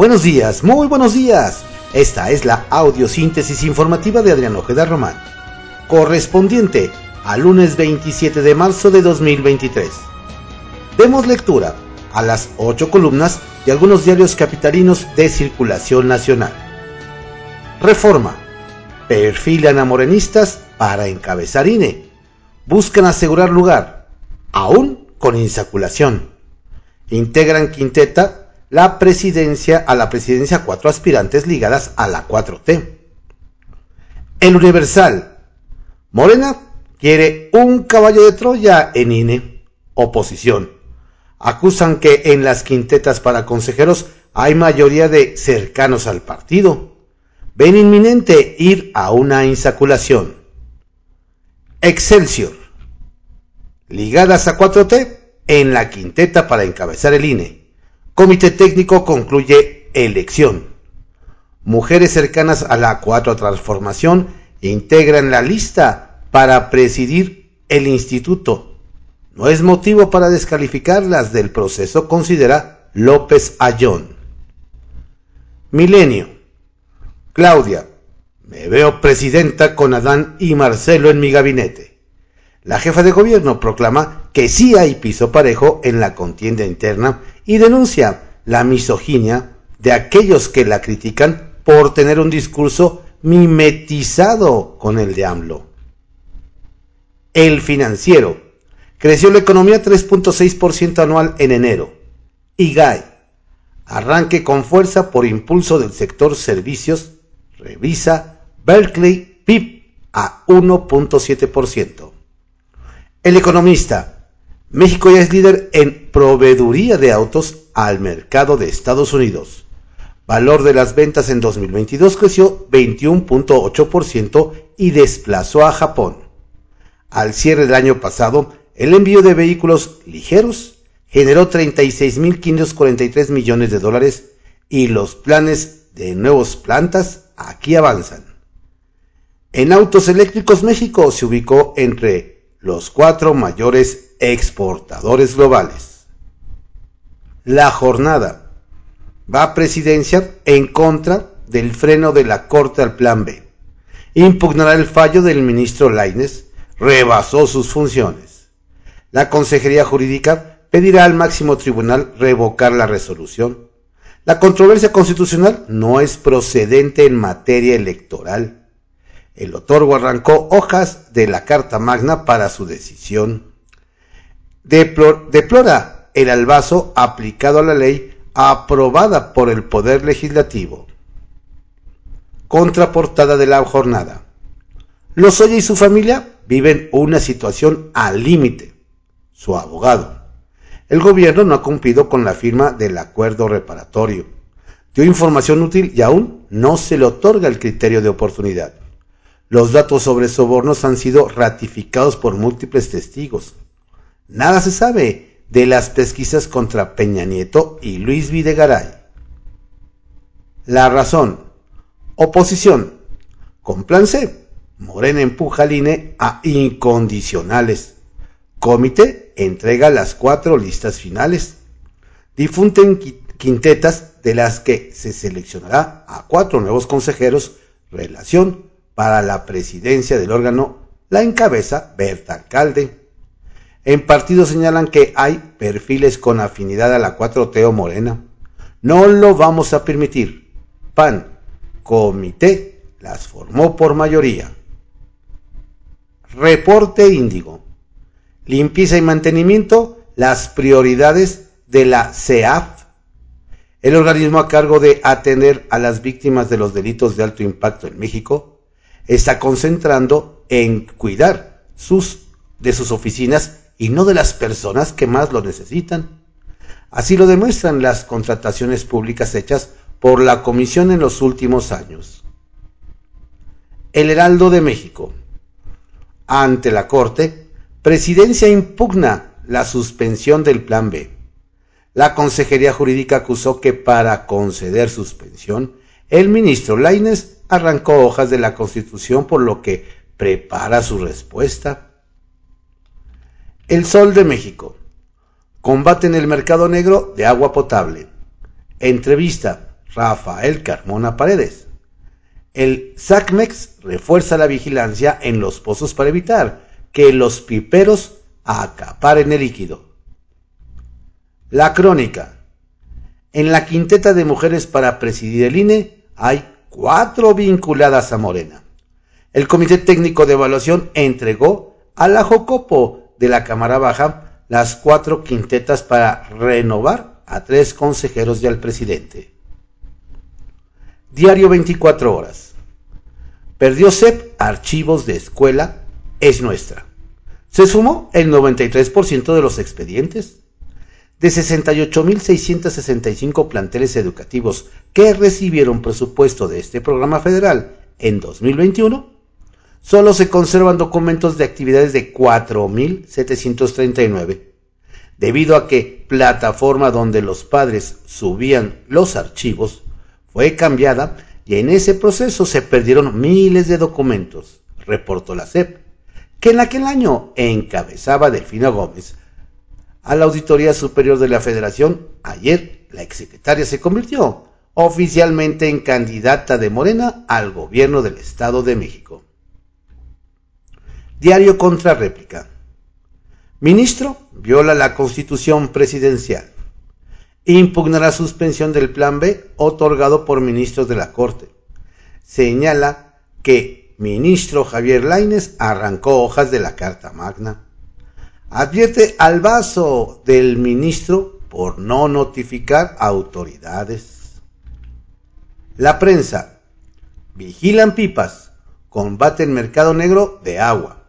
Buenos días, muy buenos días. Esta es la audiosíntesis informativa de Adrián Ojeda Román, correspondiente al lunes 27 de marzo de 2023. Demos lectura a las ocho columnas de algunos diarios capitalinos de circulación nacional. Reforma. Perfilan a morenistas para encabezar INE. Buscan asegurar lugar, aún con insaculación. Integran quinteta la presidencia a la presidencia cuatro aspirantes ligadas a la 4T. El Universal. Morena quiere un caballo de Troya en INE. Oposición. Acusan que en las quintetas para consejeros hay mayoría de cercanos al partido. Ven inminente ir a una insaculación. Excelsior. Ligadas a 4T en la quinteta para encabezar el INE. Comité técnico concluye elección. Mujeres cercanas a la cuatro transformación integran la lista para presidir el instituto. No es motivo para descalificarlas del proceso, considera López Ayón. Milenio. Claudia, me veo presidenta con Adán y Marcelo en mi gabinete. La jefa de gobierno proclama que sí hay piso parejo en la contienda interna y denuncia la misoginia de aquellos que la critican por tener un discurso mimetizado con el de AMLO. El financiero. Creció la economía 3.6% anual en enero. IGAE. Arranque con fuerza por impulso del sector servicios. Revisa Berkeley PIB a 1.7%. El economista. México ya es líder en proveeduría de autos al mercado de Estados Unidos. Valor de las ventas en 2022 creció 21.8% y desplazó a Japón. Al cierre del año pasado, el envío de vehículos ligeros generó 36.543 millones de dólares y los planes de nuevas plantas aquí avanzan. En autos eléctricos México se ubicó entre los cuatro mayores exportadores globales. La jornada va a presidencia en contra del freno de la Corte al Plan B. Impugnará el fallo del ministro Laines, rebasó sus funciones. La Consejería Jurídica pedirá al máximo tribunal revocar la resolución. La controversia constitucional no es procedente en materia electoral el otorgo arrancó hojas de la Carta Magna para su decisión. deplora el albazo aplicado a la ley aprobada por el Poder Legislativo. Contraportada de la jornada. Lozoya y su familia viven una situación al límite. Su abogado. El gobierno no ha cumplido con la firma del acuerdo reparatorio. Dio información útil y aún no se le otorga el criterio de oportunidad. Los datos sobre sobornos han sido ratificados por múltiples testigos. Nada se sabe de las pesquisas contra Peña Nieto y Luis Videgaray. La razón. Oposición. Con C. Morena empuja al INE a incondicionales. Comité entrega las cuatro listas finales. Difunden quintetas de las que se seleccionará a cuatro nuevos consejeros. Relación para la presidencia del órgano la encabeza Berta Alcalde. En partido señalan que hay perfiles con afinidad a la 4T o Morena. No lo vamos a permitir. PAN, comité, las formó por mayoría. Reporte Índigo. Limpieza y mantenimiento, las prioridades de la CEAF. El organismo a cargo de atender a las víctimas de los delitos de alto impacto en México está concentrando en cuidar sus, de sus oficinas y no de las personas que más lo necesitan. Así lo demuestran las contrataciones públicas hechas por la Comisión en los últimos años. El Heraldo de México. Ante la Corte, Presidencia impugna la suspensión del Plan B. La Consejería Jurídica acusó que para conceder suspensión, el ministro Laines arrancó hojas de la Constitución por lo que prepara su respuesta. El Sol de México. Combate en el mercado negro de agua potable. Entrevista. Rafael Carmona Paredes. El SACMEX refuerza la vigilancia en los pozos para evitar que los piperos acaparen el líquido. La crónica. En la quinteta de mujeres para presidir el INE hay cuatro vinculadas a Morena. El Comité Técnico de Evaluación entregó a la Jocopo de la Cámara Baja las cuatro quintetas para renovar a tres consejeros y al presidente. Diario 24 horas. Perdió CEP archivos de escuela, es nuestra. Se sumó el 93% de los expedientes. De 68.665 planteles educativos que recibieron presupuesto de este programa federal en 2021, solo se conservan documentos de actividades de 4.739, debido a que plataforma donde los padres subían los archivos fue cambiada y en ese proceso se perdieron miles de documentos, reportó la CEP, que en aquel año encabezaba Delfina Gómez. A la Auditoría Superior de la Federación, ayer la exsecretaria se convirtió oficialmente en candidata de Morena al gobierno del Estado de México. Diario contra réplica. Ministro viola la constitución presidencial impugnará suspensión del Plan B otorgado por ministros de la Corte. Señala que ministro Javier Laines arrancó hojas de la Carta Magna. Advierte al vaso del ministro por no notificar autoridades. La prensa. Vigilan pipas. Combaten mercado negro de agua.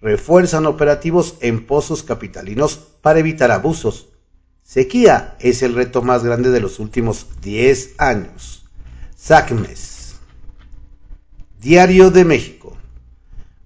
Refuerzan operativos en pozos capitalinos para evitar abusos Sequía es el reto más grande de los últimos 10 años. SACMES. Diario de México.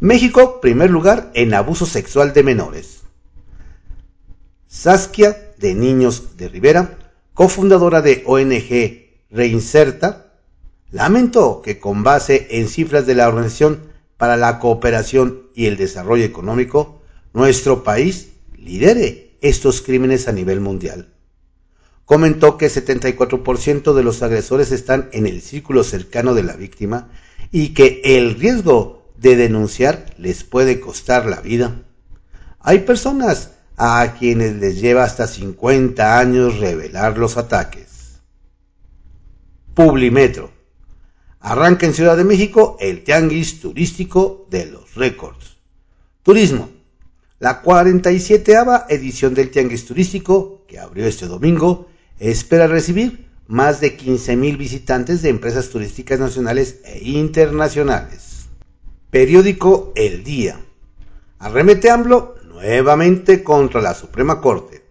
México, primer lugar en abuso sexual de menores. Saskia de Niños de Rivera, cofundadora de ONG Reinserta, lamentó que con base en cifras de la Organización para la Cooperación y el Desarrollo Económico, nuestro país lidere estos crímenes a nivel mundial. Comentó que 74% de los agresores están en el círculo cercano de la víctima y que el riesgo de denunciar les puede costar la vida. Hay personas a quienes les lleva hasta 50 años revelar los ataques. Publimetro. Arranca en Ciudad de México el tianguis turístico de los récords. Turismo la 47 edición del Tianguis Turístico, que abrió este domingo, espera recibir más de 15.000 visitantes de empresas turísticas nacionales e internacionales. Periódico El Día. Arremete AMLO nuevamente contra la Suprema Corte.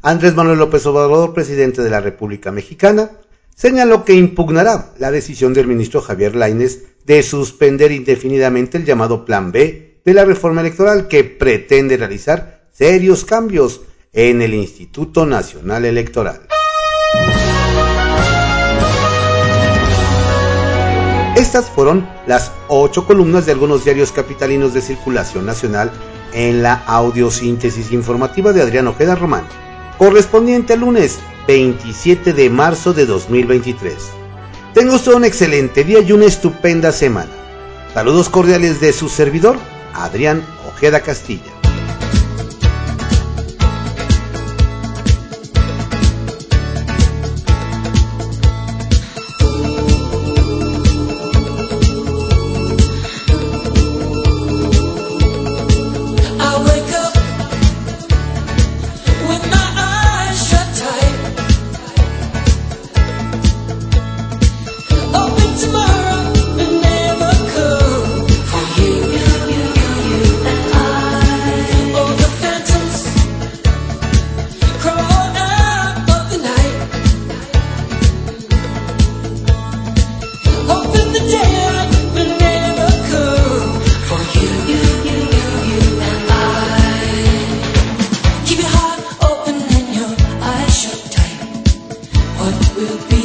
Andrés Manuel López Obrador, presidente de la República Mexicana, señaló que impugnará la decisión del ministro Javier Lainez de suspender indefinidamente el llamado Plan B de la reforma electoral que pretende realizar serios cambios en el Instituto Nacional Electoral. Estas fueron las ocho columnas de algunos diarios capitalinos de circulación nacional en la audiosíntesis informativa de Adrián Ojeda Román, correspondiente al lunes 27 de marzo de 2023. Tengo usted un excelente día y una estupenda semana. Saludos cordiales de su servidor, Adrián Ojeda Castilla. will be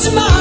tomorrow.